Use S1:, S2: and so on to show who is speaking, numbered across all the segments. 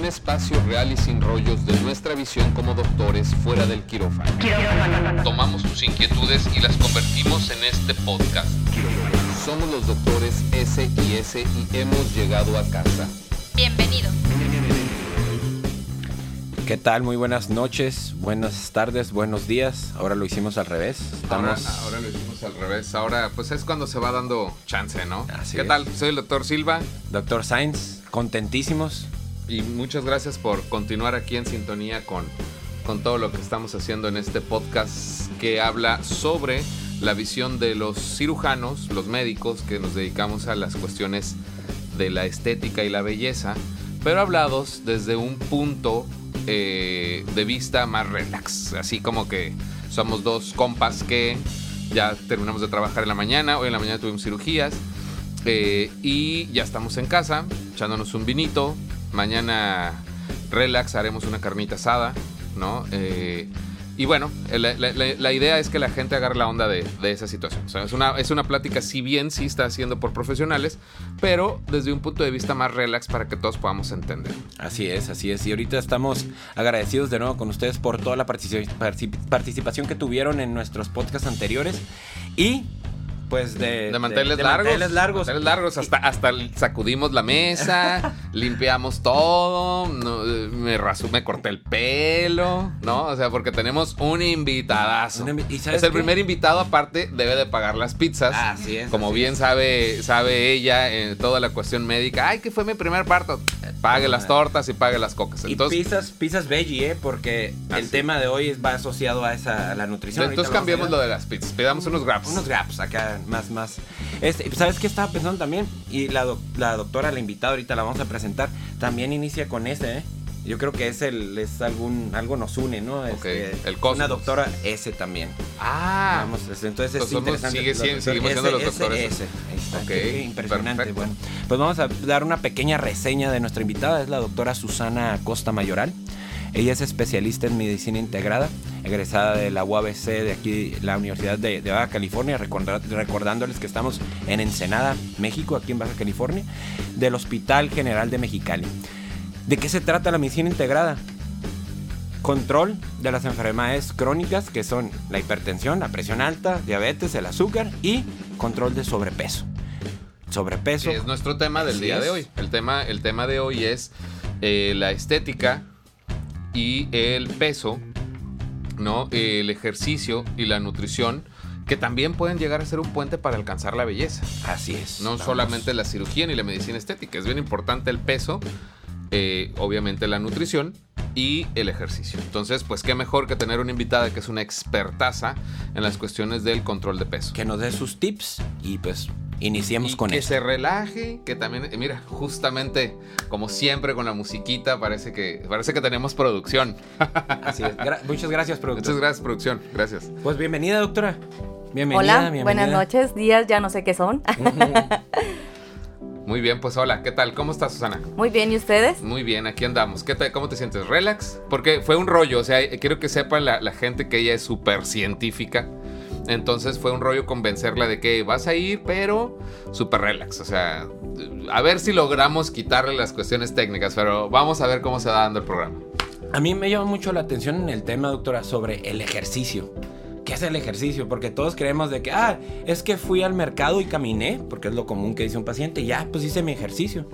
S1: un espacio real y sin rollos de nuestra visión como doctores fuera del quirófano. Tomamos tus inquietudes y las convertimos en este podcast. Somos los doctores S y S y hemos llegado a casa.
S2: Bienvenido.
S3: ¿Qué tal? Muy buenas noches, buenas tardes, buenos días. Ahora lo hicimos al revés.
S1: Ahora, ahora lo hicimos al revés. Ahora, pues es cuando se va dando chance, ¿no?
S3: Así
S1: ¿Qué
S3: es.
S1: tal? Soy el doctor Silva
S3: Doctor Sainz, contentísimos.
S1: Y muchas gracias por continuar aquí en sintonía con, con todo lo que estamos haciendo en este podcast que habla sobre la visión de los cirujanos, los médicos que nos dedicamos a las cuestiones de la estética y la belleza, pero hablados desde un punto eh, de vista más relax, así como que somos dos compas que ya terminamos de trabajar en la mañana, hoy en la mañana tuvimos cirugías eh, y ya estamos en casa, echándonos un vinito, mañana relax, haremos una carnita asada, ¿no? Eh, y bueno, la, la- la- la idea es que la gente agarre la onda de, de esa situación. O sea, es una, es una plática, si bien sí está haciendo por profesionales, pero desde un punto de vista más relax para que todos podamos entender.
S3: Así es, así es. Y ahorita estamos agradecidos de nuevo con ustedes por toda la partici- particip- participación que tuvieron en nuestros podcasts anteriores. Y pues de,
S1: De manteles
S3: de
S1: largos.
S3: manteles largos.
S1: Manteles largos. Hasta, hasta sacudimos la mesa, limpiamos todo, eh, me rasu, me corté el pelo, ¿no? O sea, porque tenemos un invitadazo.
S3: Un invi- ¿y sabes
S1: es el
S3: qué?
S1: primer invitado, aparte, debe de pagar las pizzas.
S3: Así es,
S1: Como
S3: así
S1: bien
S3: es.
S1: sabe, sabe ella en toda la cuestión médica. Ay, que fue mi primer parto. Pague las tortas y pague las cocas.
S3: Y
S1: Entonces,
S3: pizzas, pizzas veggie, ¿eh? Porque
S1: Ah,
S3: el tema de hoy va asociado a esa a la nutrición.
S1: entonces
S3: vamos
S1: lo de las pizzas. Pidamos unos graps.
S3: Unos gaps acá, más, más. Este, ¿Sabes qué estaba pensando también? Y la, doc- la doctora, la invitada, ahorita la vamos a presentar, también inicia con ese, ¿eh? Yo creo que es el, es algún, algo nos une, ¿no? Este,
S1: el cosmos.
S3: Una doctora S también.
S1: Ah,
S3: Vamos, entonces es interesante.
S1: sigue siendo-
S3: doctores
S1: seguimos siendo los doctores.
S3: S, está,
S1: Ok,
S3: qué impresionante.
S1: perfecto.
S3: Bueno, pues vamos a dar una pequeña reseña de nuestra invitada, es la doctora Susana Costa Mayoral. Ella es especialista en medicina integrada, egresada de la UABC de aquí, la Universidad de, de Baja California, recorda- recordándoles que estamos en Ensenada, México, aquí en Baja California, del Hospital General de Mexicali. ¿De qué se trata la medicina integrada? Control de las enfermedades crónicas que son la hipertensión, la presión alta, diabetes, el azúcar y control de sobrepeso. Sobrepeso.
S1: es nuestro tema del
S3: Así
S1: día
S3: es.
S1: de hoy. El tema, el tema de hoy es eh, la estética y el peso, ¿no? El ejercicio y la nutrición, que también pueden llegar a ser un puente para alcanzar la belleza.
S3: Así es.
S1: No
S3: Vamos.
S1: solamente la cirugía ni la medicina estética. Es bien importante el peso, eh, obviamente la nutrición y el ejercicio. Entonces, pues qué mejor que tener una invitada que es una expertaza en las cuestiones del control de peso.
S3: Que nos dé sus tips y pues iniciemos
S1: y
S3: con
S1: que
S3: eso.
S1: se relaje, que también, eh, mira, justamente como siempre con la musiquita parece que parece que tenemos producción.
S3: Así es. Gra- muchas gracias, productor.
S1: Muchas gracias producción, gracias.
S3: Pues bienvenida, doctora. Bienvenida,
S2: Hola,
S3: bienvenida.
S2: buenas noches, días, ya no sé qué son.
S1: Muy bien, pues hola, ¿qué tal? ¿Cómo estás, Susana?
S2: Muy bien, ¿y ustedes?
S1: Muy bien, aquí andamos. ¿Qué tal? ¿Cómo te sientes? ¿Relax? Porque fue un rollo, o sea, quiero que sepa la, la gente que ella es súper científica. Entonces fue un rollo convencerla de que vas a ir, pero súper relax. O sea, a ver si logramos quitarle las cuestiones técnicas, pero vamos a ver cómo se va dando el programa.
S3: A mí me llama mucho la atención en el tema, doctora, sobre el ejercicio. ¿Qué es el ejercicio? Porque todos creemos de que, ah, es que fui al mercado y caminé, porque es lo común que dice un paciente, ya, pues hice mi ejercicio.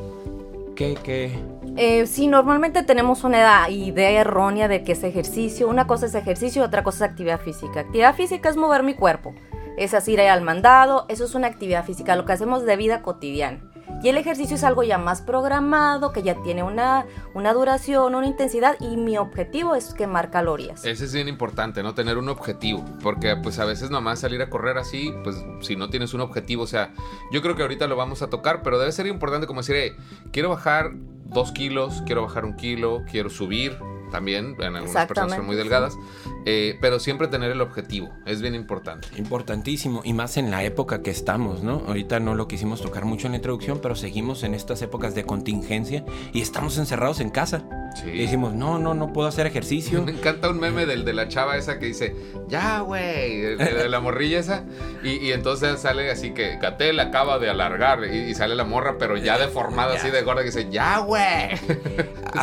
S3: ¿Qué, qué?
S2: Eh, sí, normalmente tenemos una idea errónea de que es ejercicio. Una cosa es ejercicio y otra cosa es actividad física. Actividad física es mover mi cuerpo. Es así, al mandado. Eso es una actividad física, lo que hacemos de vida cotidiana. Y el ejercicio es algo ya más programado, que ya tiene una, una duración, una intensidad. Y mi objetivo es quemar calorías.
S1: Ese es bien importante, ¿no? Tener un objetivo. Porque pues a veces nomás salir a correr así, pues si no tienes un objetivo, o sea, yo creo que ahorita lo vamos a tocar, pero debe ser importante como decir, "Hey, quiero bajar dos kilos, quiero bajar un kilo, quiero subir también, en algunas personas son muy delgadas, eh, pero siempre tener el objetivo, es bien importante.
S3: Importantísimo, y más en la época que estamos, ¿no? Ahorita no lo quisimos tocar mucho en la introducción, pero seguimos en estas épocas de contingencia y estamos encerrados en casa.
S1: Sí.
S3: Y decimos, no, no, no puedo hacer ejercicio.
S1: Me encanta un meme del de la chava esa que dice, ya, güey, de, de la morrilla esa. Y, y entonces sale así que Gatel acaba de alargar y, y sale la morra, pero ya deformada
S3: Ya.
S1: así de gorda que dice, ya, güey.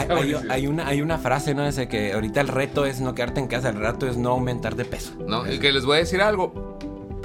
S3: hay, una, hay una frase, ¿no? Dice que ahorita el reto es no quedarte en casa, el reto es no aumentar de peso.
S1: No, y que les voy a decir algo.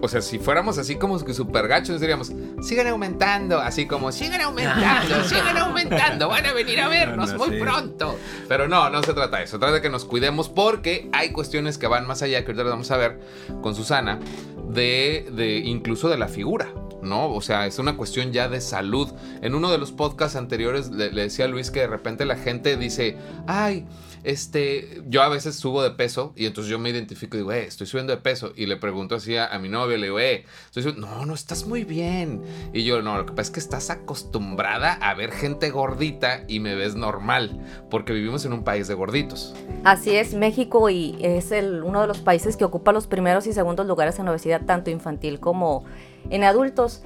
S1: O sea, si fuéramos así como que super gachos, diríamos, sigan aumentando, así como, sigan aumentando, sigan aumentando, van a venir a vernos muy pronto. Pero no, no se trata de eso, se trata de que nos cuidemos porque hay cuestiones que van más allá, que ahorita las vamos a ver con Susana, de, de incluso de la figura. ¿No? O sea, es una cuestión ya de salud. En uno de los podcasts anteriores le, decía a Luis que de repente la gente dice, ay, este, yo a veces subo de peso y entonces yo me identifico y digo, eh, estoy subiendo de peso. Y le pregunto así a, mi novia, le digo, eh, estoy no, no estás muy bien. Y yo, no, lo que pasa es que estás acostumbrada a ver gente gordita y me ves normal, porque vivimos en un país de gorditos.
S2: Así es, México y es el, uno de los países que ocupa los primeros y segundos lugares en obesidad, tanto infantil como en adultos.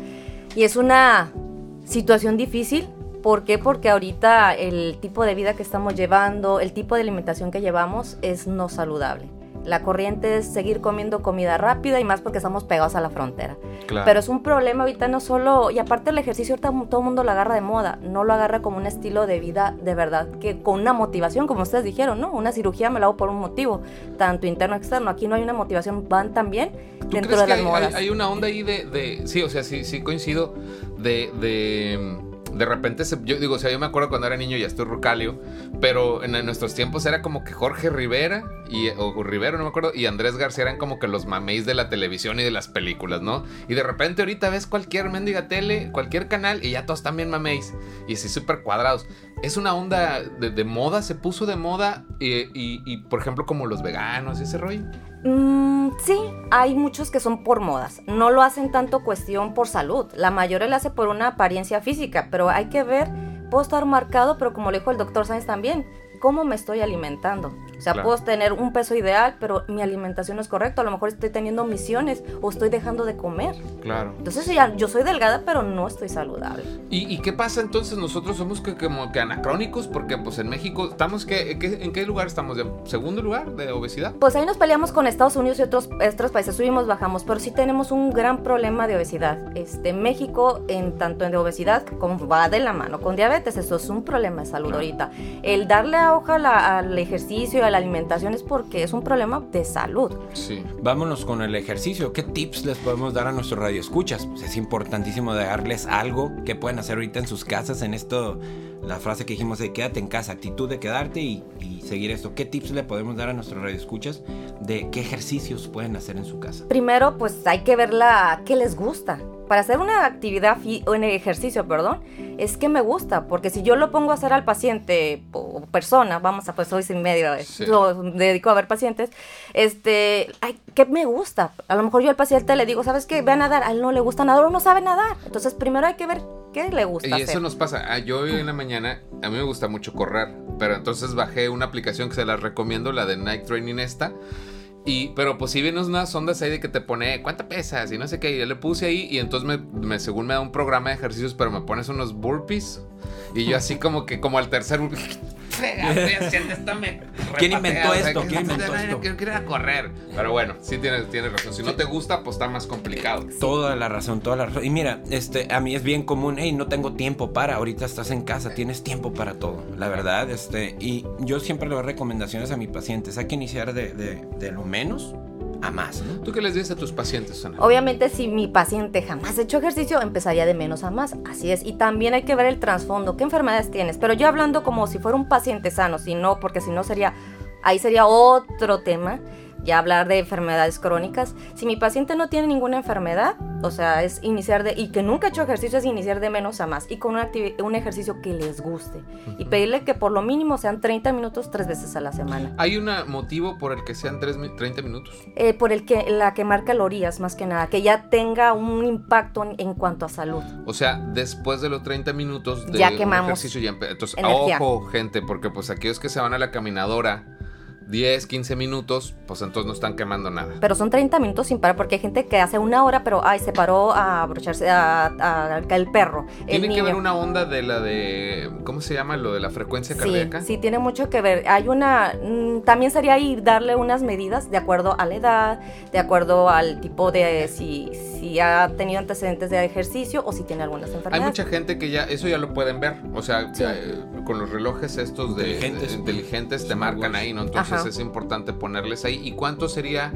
S2: Y es una situación difícil ¿Por qué? Porque ahorita el tipo de vida que estamos llevando, el tipo de alimentación que llevamos es no saludable. La corriente es seguir comiendo comida rápida y más porque estamos pegados a la frontera. Pero es un problema ahorita no solo, y aparte el ejercicio ahorita todo el mundo lo agarra de moda, no lo agarra como un estilo de vida de verdad, que con una motivación, como ustedes dijeron, ¿no? Una cirugía me la hago por un motivo, tanto interno como externo. Aquí no hay una motivación, van también dentro de las
S1: hay,
S2: modas.
S1: Hay, una onda ahí de, de, sí, o sea, sí, sí coincido, de, de de repente, yo digo, o sea, yo me acuerdo cuando era niño y estoy rucalio, pero en, nuestros tiempos era como que Jorge Rivera y, o Rivero, no me acuerdo, y Andrés García eran como que los mameis de la televisión y de las películas, ¿no? Y de repente ahorita ves cualquier mendiga tele, cualquier canal y ya todos también mameis y así súper cuadrados. Es una onda de, moda, se puso de moda y, y, por ejemplo como los veganos y ese rollo.
S2: Mm, sí, hay muchos que son por modas. No lo hacen tanto cuestión por salud. La mayoría lo hace por una apariencia física, pero hay que ver, puedo estar marcado, pero como le dijo el doctor Sáenz también, cómo me estoy alimentando. O sea, puedo tener un peso ideal, pero mi alimentación no es correcta. A lo mejor estoy teniendo misiones o estoy dejando de comer.
S1: Claro.
S2: Entonces ya, yo soy delgada, pero no estoy saludable.
S1: ¿Y, qué pasa entonces? Nosotros somos que, como que anacrónicos porque pues en México estamos que, en qué lugar estamos? ¿De segundo lugar de obesidad?
S2: Pues ahí nos peleamos con Estados Unidos y otros, otros países. Subimos, bajamos, pero sí tenemos un gran problema de obesidad. Este, México, en tanto en de obesidad, como va de la mano con diabetes, eso es un problema de salud ahorita. El darle a hoja al ejercicio y a la alimentación es porque es un problema de salud.
S3: Sí. Vámonos con el ejercicio. ¿Qué tips les podemos dar a nuestros radioescuchas? Pues es importantísimo darles algo que pueden hacer ahorita en sus casas. En esto, la frase que dijimos de quédate en casa, actitud de quedarte y, seguir esto. ¿Qué tips le podemos dar a nuestros radioescuchas de qué ejercicios pueden hacer en su casa?
S2: Primero, pues hay que ver la qué les gusta para hacer una actividad o un ejercicio, perdón, es que me gusta, porque si yo lo pongo a hacer al paciente o persona, vamos a pues hoy sin medio, eh, lo dedico a ver pacientes, este, ay, ¿qué me gusta? A lo mejor yo al paciente le digo, ¿sabes qué? Ve a nadar, a él no le gusta nadar o no sabe nadar. Entonces, primero hay que ver qué le gusta.
S1: Y eso nos pasa. Ah, yo hoy en la mañana, a mí me gusta mucho correr, pero entonces bajé una aplicación que se la recomiendo, la de Night Training esta y, pero pues si vienes unas ondas ahí de que te pone cuánta pesas y no sé qué. Y yo le puse ahí y entonces me, me, según me da un programa de ejercicios, pero me pones unos burpees. Y yo así como que como al tercer
S3: ¿Quién inventó esto? ¿Quién inventó
S1: esto? Quiero ir a correr. Pero bueno, sí tienes, tienes razón. Si no te gusta, pues está más complicado.
S3: Toda la razón, toda la razón. Y mira, este, a mí es bien común, hey, no tengo tiempo para, ahorita estás en casa, tienes tiempo para todo, la verdad. Este, y yo siempre le doy recomendaciones a mis pacientes, hay que iniciar de, de, de lo menos a más.
S1: ¿Tú qué les dices a tus pacientes, Ana?
S2: Obviamente, si mi paciente jamás ha hecho ejercicio, empezaría de menos a más. Así es. Y también hay que ver el trasfondo. ¿Qué enfermedades tienes? Pero yo hablando como si fuera un paciente sano, si no, porque si no sería. Ahí sería otro tema ya hablar de enfermedades crónicas. Si mi paciente no tiene ninguna enfermedad, o sea, es iniciar de, y que nunca ha hecho ejercicio, es iniciar de menos a más y con un ejercicio que les guste. Y pedirle que por lo mínimo sean 30 minutos tres veces a la semana.
S1: ¿Hay un motivo por el que sean 30 minutos?
S2: Eh, por el que la quemar calorías, más que nada, que ya tenga un impacto en, cuanto a salud.
S1: O sea, después de los 30 minutos de
S2: ya quemamos
S1: ejercicio, ya entonces, ojo, gente, porque pues aquellos que se van a la caminadora 10, 15 minutos, pues entonces no están quemando nada.
S2: Pero son 30 minutos sin parar, porque hay gente que hace una hora, pero ay, se paró a abrocharse a, el perro.
S1: Tiene que ver una onda de la de. ¿Cómo se llama? Lo de la frecuencia cardíaca.
S2: Sí, tiene mucho que ver. Hay una. Mm, también sería ahí darle unas medidas de acuerdo a la edad, de acuerdo al tipo de. Si, si ha tenido antecedentes de ejercicio o si tiene algunas enfermedades.
S1: Hay mucha gente que ya, eso ya lo pueden ver. O sea,
S2: Sí.
S1: eh, con los relojes estos de
S3: Inteligentes.
S1: de- inteligentes te marcan ahí, ¿no? Entonces
S2: Ajá.
S1: es importante ponerles ahí. ¿Y cuánto sería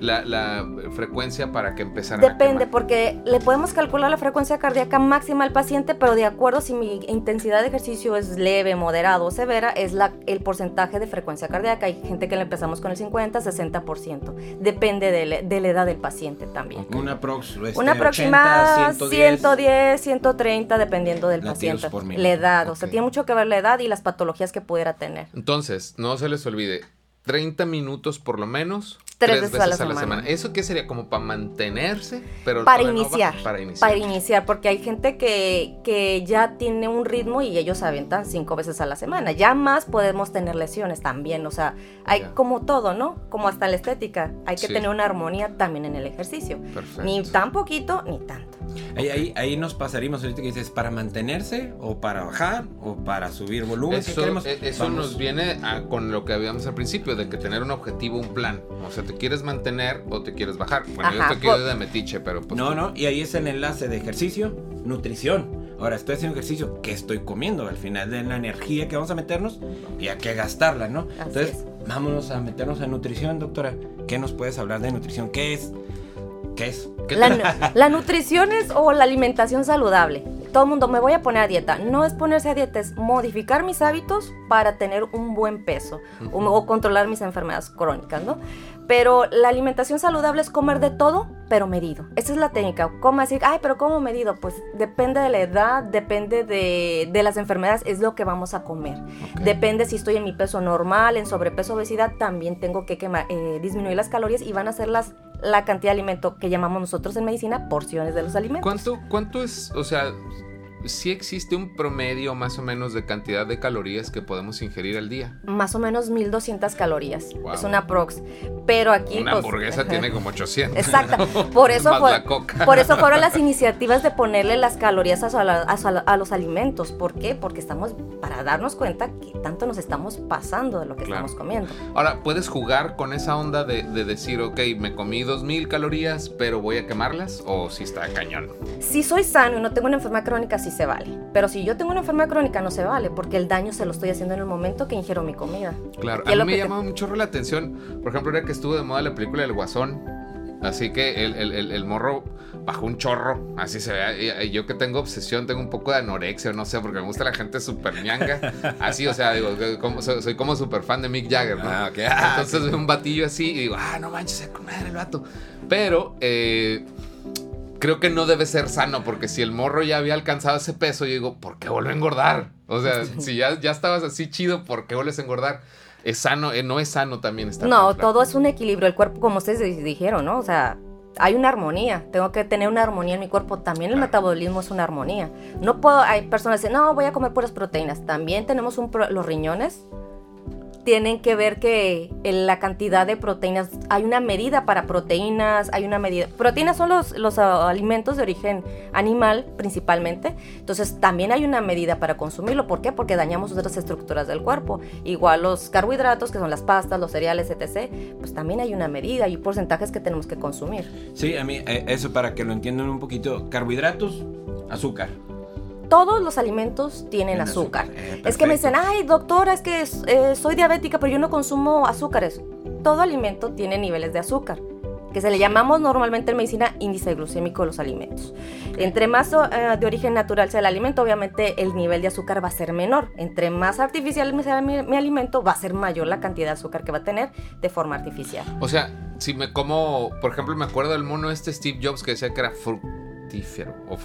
S1: la, la frecuencia para que empezaran a
S2: Depende, porque le podemos calcular la frecuencia cardíaca máxima al paciente, pero de acuerdo si mi intensidad de ejercicio es leve, moderado o severa, es la, el porcentaje de frecuencia cardíaca. Hay gente que le empezamos con el 50, 60%. Depende de, la- de la edad del paciente también.
S3: Una prox, este,
S2: Una
S3: 80,
S2: aproximada
S3: 110.
S2: 110, 130, dependiendo del
S3: Latidos
S2: paciente.
S3: por.
S2: La edad, o sea, tiene mucho que ver la edad y las patologías que pudiera tener.
S1: Entonces, no se les olvide, 30 minutos por lo menos.
S2: Tres veces a la semana.
S1: ¿Eso qué sería? ¿Como para mantenerse? Pero
S2: Para iniciar,
S1: para iniciar.
S2: Para iniciar, porque hay gente que, que ya tiene un ritmo y ellos aventan cinco veces a la semana. Ya más podemos tener lesiones también. O sea, hay como todo, ¿no? Como hasta la estética. Hay que
S1: Sí.
S2: tener una armonía también en el ejercicio.
S1: Perfecto.
S2: Ni tan poquito ni tanto.
S3: Ahí, ahí, ahí nos pasaríamos ahorita que dices, ¿para mantenerse o para bajar o para subir volumen? ¿Qué
S1: Eso,
S3: queremos?
S1: eh, eso
S3: Vamos.
S1: nos viene a- con lo que habíamos al principio, de que tener un objetivo, un plan. O sea, ¿te quieres mantener o te quieres bajar? Bueno, yo
S2: Ajá,
S1: estoy aquí
S2: por-
S1: de metiche, pero pues...
S3: No, no, y ahí es el enlace de ejercicio, nutrición. Ahora, estoy haciendo ejercicio, ¿qué estoy comiendo? Al final de la energía que vamos a meternos y hay que gastarla, ¿no?
S2: Así
S3: Entonces,
S2: es.
S3: vámonos a meternos en nutrición, doctora. ¿Qué nos puedes hablar de nutrición? ¿Qué es? ¿Qué es?
S1: ¿Qué
S2: La, la nutrición es o la alimentación saludable. Todo el mundo me voy a poner a dieta. No es ponerse a dieta, es modificar mis hábitos para tener un buen peso o, o controlar mis enfermedades crónicas, ¿no? Pero la alimentación saludable es comer de todo, pero medido. Esa es la técnica. ¿Cómo decir, ay, pero ¿cómo medido? Pues depende de la edad, depende de, de las enfermedades, es lo que vamos a comer. Depende si estoy en mi peso normal, en sobrepeso, obesidad, también tengo que quemar- eh, disminuir las calorías y van a ser las, la cantidad de alimento que llamamos nosotros en medicina porciones de los alimentos.
S1: ¿Cuánto, ¿Cuánto es, o sea, si existe un promedio más o menos de cantidad de calorías que podemos ingerir al día?
S2: Más o menos 1200 calorías.
S1: Wow.
S2: Es una prox. Pero aquí.
S1: Una
S2: pues,
S1: hamburguesa tiene como 800.
S2: Exacto. Por eso,
S1: Más
S2: fue-
S1: la coca.
S2: por eso fueron las iniciativas de ponerle las calorías a, los alimentos. ¿Por qué? Porque estamos para darnos cuenta que tanto nos estamos pasando de lo que
S1: Claro.
S2: estamos comiendo.
S1: Ahora, ¿puedes jugar con esa onda de, de decir, ok, me comí 2000 calorías, pero voy a quemarlas? ¿O si está cañón?
S2: Si soy sano y no tengo una enfermedad crónica, sí se vale. Pero si yo tengo una enfermedad crónica, no se vale, porque el daño se lo estoy haciendo en el momento que ingiero mi comida.
S1: Claro,
S2: ¿Qué
S1: a mí me
S2: te-
S1: llama mucho la atención. Por ejemplo, ahora que estuvo de moda la película del Guasón. Así que el, el- el- el morro bajó un chorro. Así se ve. Yo que tengo obsesión, tengo un poco de anorexia, no sé, porque me gusta la gente súper ñanga. Así, o sea, digo, como- soy, soy como súper fan de Mick Jagger, ¿no?
S3: Ah. Ah,
S1: Entonces veo un batillo así y digo, ah, no manches, se madre el vato. Pero eh, creo que no debe ser sano, porque si el morro ya había alcanzado ese peso, yo digo, ¿por qué vuelve a engordar? O sea, si ya, ya estabas así chido, ¿por qué vuelves a engordar? Es sano, eh, no es sano también estar
S2: No, todo es un equilibrio. El cuerpo, como ustedes di- dijeron, ¿no? O sea, hay una armonía. Tengo que tener una armonía en mi cuerpo. También el
S1: Claro.
S2: metabolismo es una armonía. No puedo, hay personas que dicen, no, voy a comer puras proteínas. También tenemos un pro- los riñones. Tienen que ver que en la cantidad de proteínas, hay una medida para proteínas, hay una medida. Proteínas son los, los ah, alimentos de origen animal principalmente. Entonces también hay una medida para consumirlo. ¿Por qué? Porque dañamos otras estructuras del cuerpo. Igual los carbohidratos, que son las pastas, los cereales, etc. Pues también hay una medida y porcentajes que tenemos que consumir.
S3: Sí, a mí, eh, eso para que lo entiendan un poquito. Carbohidratos, azúcar.
S2: Todos los alimentos tienen azúcar.
S3: Eh,
S2: es que me dicen, ay doctora, es que eh, soy diabética, pero yo no consumo azúcares. Todo alimento tiene niveles de azúcar, que se le llamamos normalmente en medicina índice glucémico de los alimentos. Entre más eh, de origen natural sea el alimento, obviamente el nivel de azúcar va a ser menor. Entre más artificial sea mi, mi alimento, va a ser mayor la cantidad de azúcar que va a tener de forma artificial.
S1: O sea, si me como, por ejemplo, me acuerdo del mono este Steve Jobs que decía que era fructífero o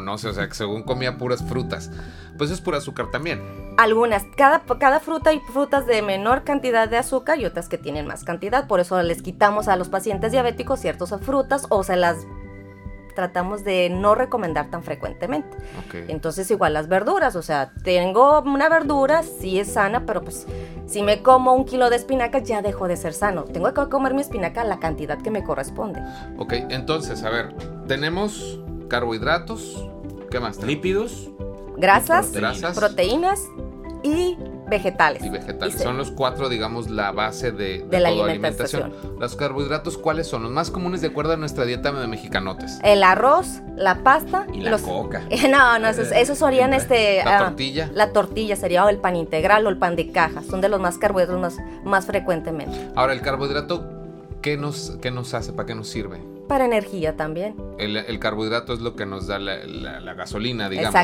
S1: no sé, o sea, que según comía puras frutas. Pues es pura azúcar también.
S2: Algunas, cada, cada fruta hay frutas de menor cantidad de azúcar y otras que tienen más cantidad. Por eso les quitamos a los pacientes diabéticos ciertas frutas o se las tratamos de no recomendar tan frecuentemente. Entonces igual las verduras, o sea, tengo una verdura, sí es sana, pero pues si me como un kilo de espinaca ya dejo de ser sano. Tengo que comer mi espinaca la cantidad que me corresponde.
S1: Ok, entonces, a ver, tenemos carbohidratos. ¿Qué más?
S3: Lípidos.
S2: Grasas,
S3: Proteínas.
S1: Grasas.
S2: proteínas y vegetales.
S1: y vegetales.
S2: Y
S1: Son los cuatro, digamos, la base de, de
S2: De la
S1: toda
S2: alimentación.
S1: Los carbohidratos, ¿cuáles son? Los más comunes de acuerdo a nuestra dieta de mexicanotes.
S2: El arroz, la pasta
S3: Y la
S2: los...
S3: coca.
S2: No, no, esos, esos serían este...
S1: La
S2: ah,
S1: tortilla.
S2: La tortilla sería o el pan integral o el pan de caja. Son de los más carbohidratos más, más frecuentemente.
S1: Ahora, el carbohidrato, ¿qué nos, qué nos hace? ¿Para qué nos sirve?
S2: Para energía también.
S1: El, el carbohidrato es lo que nos da la, la- la gasolina, digamos. ¿no?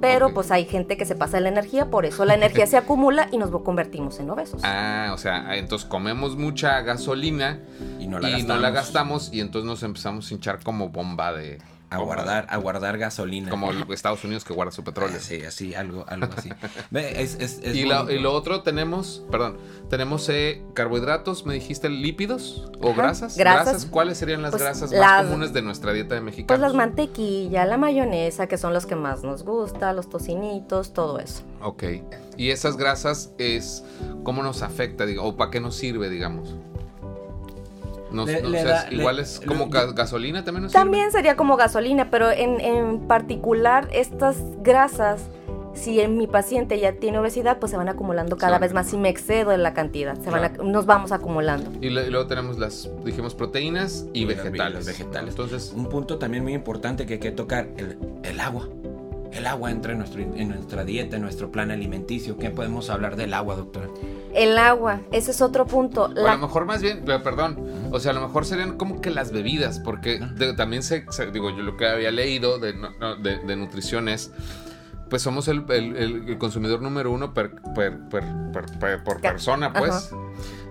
S2: Pero pues hay gente que se pasa de la energía, por eso la energía se acumula y nos convertimos en obesos.
S1: Ah, o sea, entonces comemos mucha gasolina
S3: Y no la
S1: y
S3: gastamos.
S1: no la gastamos y entonces nos empezamos a hinchar como bomba de...
S3: A guardar, a guardar gasolina.
S1: Como Estados Unidos que guarda su petróleo.
S3: Sí, así, algo, algo así. Es, es, es
S1: Y, la-
S3: bonito.
S1: y lo otro tenemos, perdón, tenemos eh, carbohidratos, me dijiste lípidos o
S2: Ajá,
S1: grasas.
S2: grasas.
S1: ¿Cuáles serían las
S2: Pues,
S1: grasas
S2: las-
S1: más comunes de nuestra dieta de
S2: Pues
S1: mexicanos?
S2: las mantequilla, la mayonesa, que son los que más nos gusta, los tocinitos, todo eso.
S1: Ok. Y esas grasas es cómo nos afecta, digo, o para qué nos sirve, digamos. Nos-
S3: Le-
S1: no
S3: le
S1: sé,
S3: da-
S1: es-
S3: le-
S1: igual es como ga- gasolina también nos
S2: También sería como gasolina, pero en, en particular estas grasas, si en mi paciente ya tiene obesidad, pues se van acumulando cada vez más. Si me excedo en la cantidad, se van a- nos vamos acumulando.
S1: Y, le- y luego tenemos las, dijimos, proteínas y, vegetales.
S3: los vegetales.
S1: Entonces,
S3: Un punto también muy importante que hay que tocar, el, el agua. El agua entra en, nuestro, en nuestra dieta, en nuestro plan alimenticio. ¿Qué podemos hablar del agua, doctora?
S2: El agua, ese es otro punto.
S1: A lo mejor más bien, pero perdón, o sea, a lo mejor serían como que las bebidas, porque de- también se, se- digo, yo lo que había leído de, no- de, de nutrición es, pues somos el, el- el- consumidor número uno per, per- per- per- per- por persona, pues,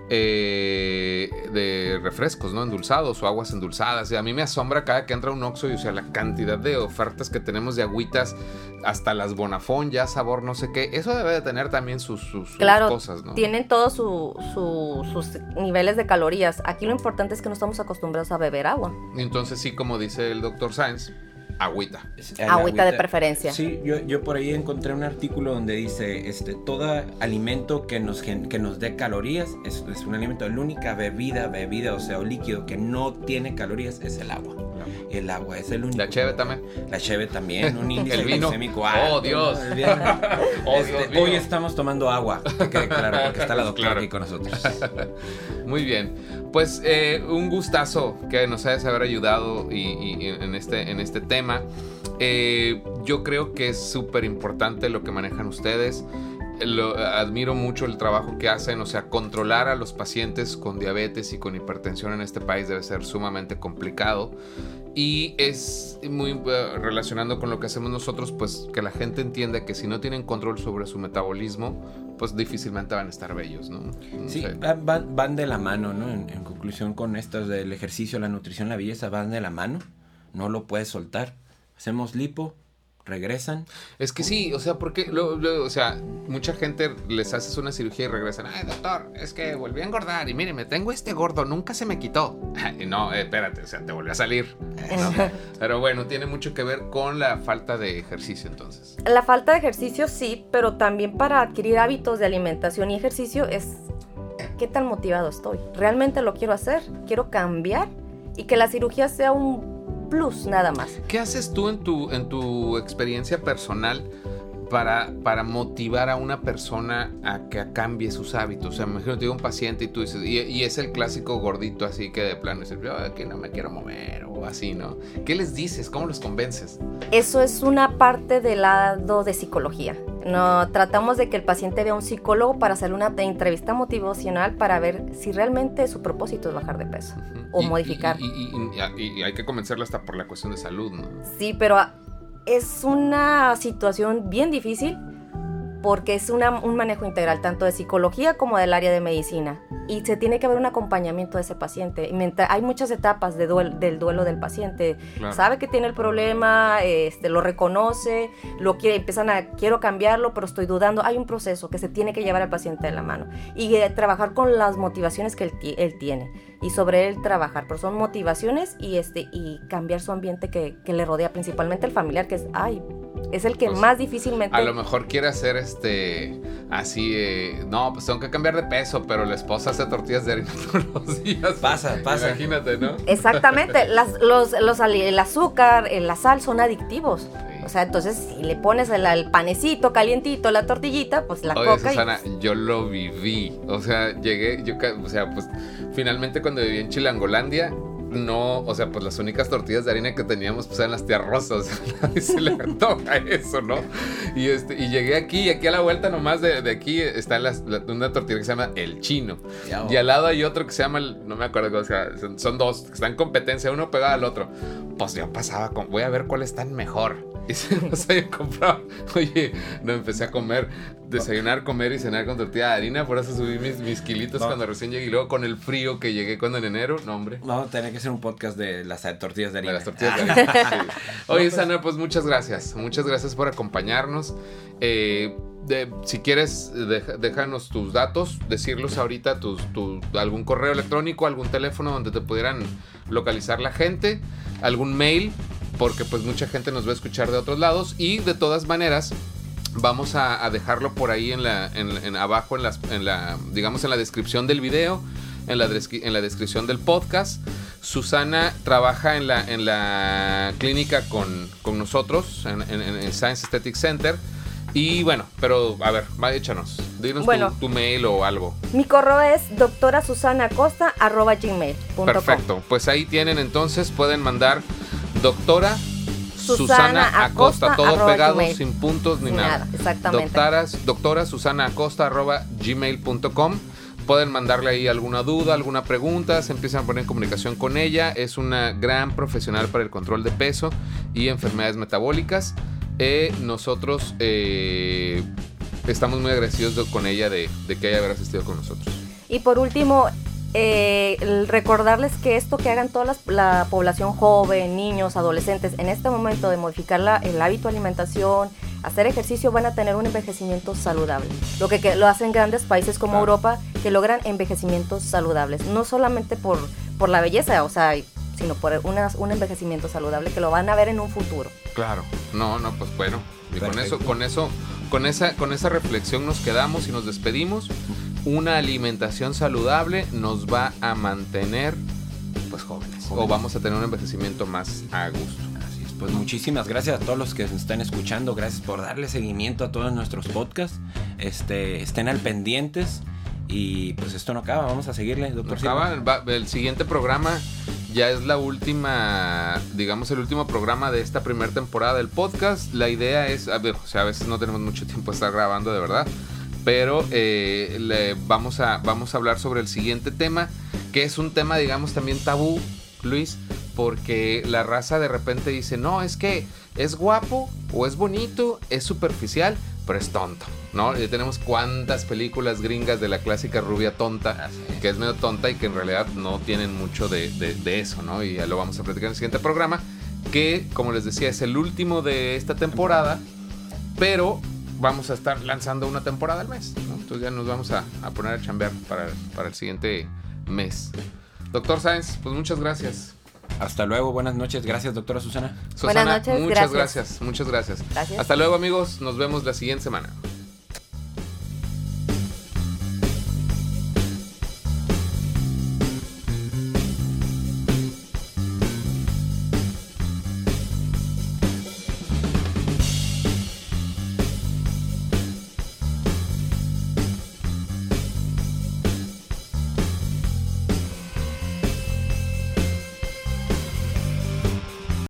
S1: eh, de refrescos, ¿no? Endulzados o aguas endulzadas. Y a mí me asombra cada que entra un Oxxo y, o sea, la cantidad de ofertas que tenemos de agüitas, hasta las Bonafón, ya sabor, no sé qué. Eso debe de tener también sus, sus- sus
S2: Claro,
S1: cosas, ¿no?
S2: tienen todos su- su- sus niveles de calorías. Aquí lo importante es que no estamos acostumbrados a beber agua.
S1: Entonces sí, como dice el doctor Sáenz, agüita.
S2: Agüita de preferencia.
S3: Sí, yo, yo por ahí encontré un artículo donde dice, este, todo alimento que nos, que nos dé calorías es, es un alimento. La única bebida, bebida, o sea, o líquido que no tiene calorías es el agua. El agua es el único.
S1: La cheve también.
S3: La cheve también, un índice
S1: El vino.
S3: glicémico
S1: Oh, Dios. Oh,
S3: Este,
S1: Dios
S3: hoy estamos tomando agua, que quede claro, porque está la doctora
S1: Claro.
S3: aquí con nosotros.
S1: Muy bien. Pues eh, un gustazo que nos hayas haber ayudado y, en, este, en este tema. Eh, yo creo que es súper importante lo que manejan ustedes. Lo- admiro mucho el trabajo que hacen, o sea, controlar a los pacientes con diabetes y con hipertensión en este país debe ser sumamente complicado. Y es muy eh, relacionando con lo que hacemos nosotros, pues que la gente entienda que si no tienen control sobre su metabolismo, pues difícilmente van a estar bellos, ¿no? No
S3: Sí, van- van de la mano, ¿no? En, en conclusión con estas del ejercicio, la nutrición, la belleza, van de la mano. No lo puedes soltar. Hacemos lipo, regresan.
S1: Es que sí, o sea, porque, lo- lo- o sea, mucha gente les haces una cirugía y regresan, ay, doctor, es que volví a engordar y mire, me tengo este gordo, nunca se me quitó. No, eh, espérate, o sea, te volvió a salir. ¿no? Pero bueno, tiene mucho que ver con la falta de ejercicio entonces.
S2: La falta de ejercicio sí, pero también para adquirir hábitos de alimentación y ejercicio es qué tan motivado estoy. ¿Realmente lo quiero hacer? ¿Quiero cambiar? Y que la cirugía sea un plus nada más.
S1: ¿Qué haces tú en tu, en tu experiencia personal para, para motivar a una persona a que cambie sus hábitos? O sea, imagino un paciente y tú dices, y, y es el clásico gordito así que de plano dice, yo que no me quiero mover o así, ¿no? ¿Qué les dices? ¿Cómo los convences?
S2: Eso es una parte del lado de psicología. No, tratamos de que el paciente vea un psicólogo para hacer una entrevista motivacional para ver si realmente su propósito es bajar de peso o
S1: Y-
S2: modificar.
S1: Y, y- y- hay que convencerlo hasta por la cuestión de salud, ¿no?
S2: Sí, pero es una situación bien difícil porque es una- un manejo integral tanto de psicología como del área de medicina y se tiene que haber un acompañamiento de ese paciente. Y mientras- hay muchas etapas de del duelo del paciente.
S1: Claro.
S2: Sabe que tiene el problema, este, lo reconoce, lo quiere, empiezan a quiero cambiarlo, pero estoy dudando. Hay un proceso que se tiene que llevar al paciente de la mano y eh, trabajar con las motivaciones que él tiene y sobre él trabajar. Pero son motivaciones y este y cambiar su ambiente que, que le rodea, principalmente el familiar, que es ay es el que
S1: Pues,
S2: más difícilmente
S1: A lo mejor quiere hacer este así, eh, no, pues tengo que cambiar de peso, pero la esposa hace tortillas de harina todos los días.
S3: Pasa, pasa.
S1: Imagínate, ¿no?
S2: Exactamente, las, los, los el azúcar, eh, la sal son adictivos. O sea, entonces si le pones el, el panecito calientito, la tortillita, pues la
S1: Oye,
S2: coca
S1: Susana,
S2: y...
S1: yo lo viví. O sea, llegué, yo, o sea, pues finalmente cuando viví en Chilangolandia, no, o sea, pues las únicas tortillas de harina que teníamos pues eran las tierras rosas. A nadie se le antoja eso, ¿no? Y, este, y llegué aquí, y aquí a la vuelta nomás de, de aquí está las- la- una tortilla que se llama El Chino.
S3: Ya,
S1: Y al lado hay otro que se llama, el- no me acuerdo, cómo se llama, son, son dos, que están en competencia, uno pegado al otro. Pues yo pasaba con, voy a ver cuál están mejor. Y se los había comprado. Oye, no empecé a comer, desayunar, comer y cenar con tortilla de harina. Por eso subí mis, mis kilitos
S3: No.
S1: cuando recién llegué. Y luego con el frío que llegué cuando en enero, no, hombre.
S3: Vamos a tener que hacer un podcast de las eh, tortillas de
S1: De
S3: harina.
S1: las tortillas de harina. sí. Oye, Sana, pues muchas gracias. Muchas gracias por acompañarnos. Eh, de- si quieres, déjanos tus datos, decirlos ahorita, tus, tu- algún correo electrónico, algún teléfono donde te pudieran localizar la gente, algún mail, porque pues mucha gente nos va a escuchar de otros lados. Y de todas maneras, vamos a, a dejarlo por ahí en la, en, en abajo, en, las, en la, digamos, en la descripción del video, en la, descri- en la descripción del podcast. Susana trabaja en la, en la clínica con, con nosotros, en, en- en el Science Aesthetic Center. Y bueno, pero a ver, va, échanos. Dinos tu-
S2: Bueno.
S1: tu, mail o algo.
S2: Mi correo es doctorasusanacosta.gmail.com
S1: Perfecto. Pues ahí tienen entonces, pueden mandar doctora Susana,
S2: Susana
S1: Acosta,
S2: Acosta,
S1: todo pegado,
S2: gmail.
S1: sin puntos ni nada.
S2: nada, exactamente.
S1: Doctoras, doctora Susana Acosta, arroba gmail.com. Pueden mandarle ahí alguna duda, alguna pregunta, se empiezan a poner en comunicación con ella. Es una gran profesional para el control de peso y enfermedades metabólicas. Eh, nosotros eh, estamos muy agradecidos de- con ella de, de que haya asistido con nosotros.
S2: Y por último, eh, recordarles que esto que hagan toda las- la población joven, niños, adolescentes, en este momento de modificar la- el hábito de alimentación, hacer ejercicio, van a tener un envejecimiento saludable. Lo que, que lo hacen grandes países como
S1: Claro.
S2: Europa, que logran envejecimientos saludables. No solamente por, por la belleza, o sea, sino por una- un envejecimiento saludable que lo van a ver en un futuro.
S1: Claro. No, no, pues bueno. Y con eso, con eso, con esa, con esa reflexión nos quedamos y nos despedimos. Una alimentación saludable nos va a mantener pues jóvenes. O vamos a tener un envejecimiento más a gusto.
S3: Pues muchísimas gracias a todos los que nos están escuchando, gracias por darle seguimiento a todos nuestros podcasts. Este, estén al pendientes y pues esto no acaba, vamos a seguirle, doctor.
S1: Acaba,
S3: Silva.
S1: va- el siguiente programa ya es la última, digamos el último programa de esta primera temporada del podcast. La idea es, a ver, o sea, a veces no tenemos mucho tiempo de estar grabando de verdad, pero eh, le vamos a vamos a hablar sobre el siguiente tema, que es un tema, digamos, también tabú, Luis, porque la raza de repente dice, no, es que es guapo o es bonito, es superficial, pero es tonto, ¿no? Y tenemos cuántas películas gringas de la clásica rubia tonta,
S3: es.
S1: que es medio tonta y que en realidad no tienen mucho de, de- de eso, ¿no? Y ya lo vamos a platicar en el siguiente programa, que como les decía es el último de esta temporada, pero vamos a estar lanzando una temporada al mes, ¿no? Entonces ya nos vamos a, a poner a chambear para, para el siguiente mes. Doctor Sáenz, pues muchas gracias.
S3: Hasta luego, buenas noches, gracias doctora Susana.
S2: Buenas noches,
S1: muchas
S2: gracias.
S1: gracias, muchas gracias.
S2: Gracias.
S1: Hasta luego amigos, nos vemos la siguiente semana.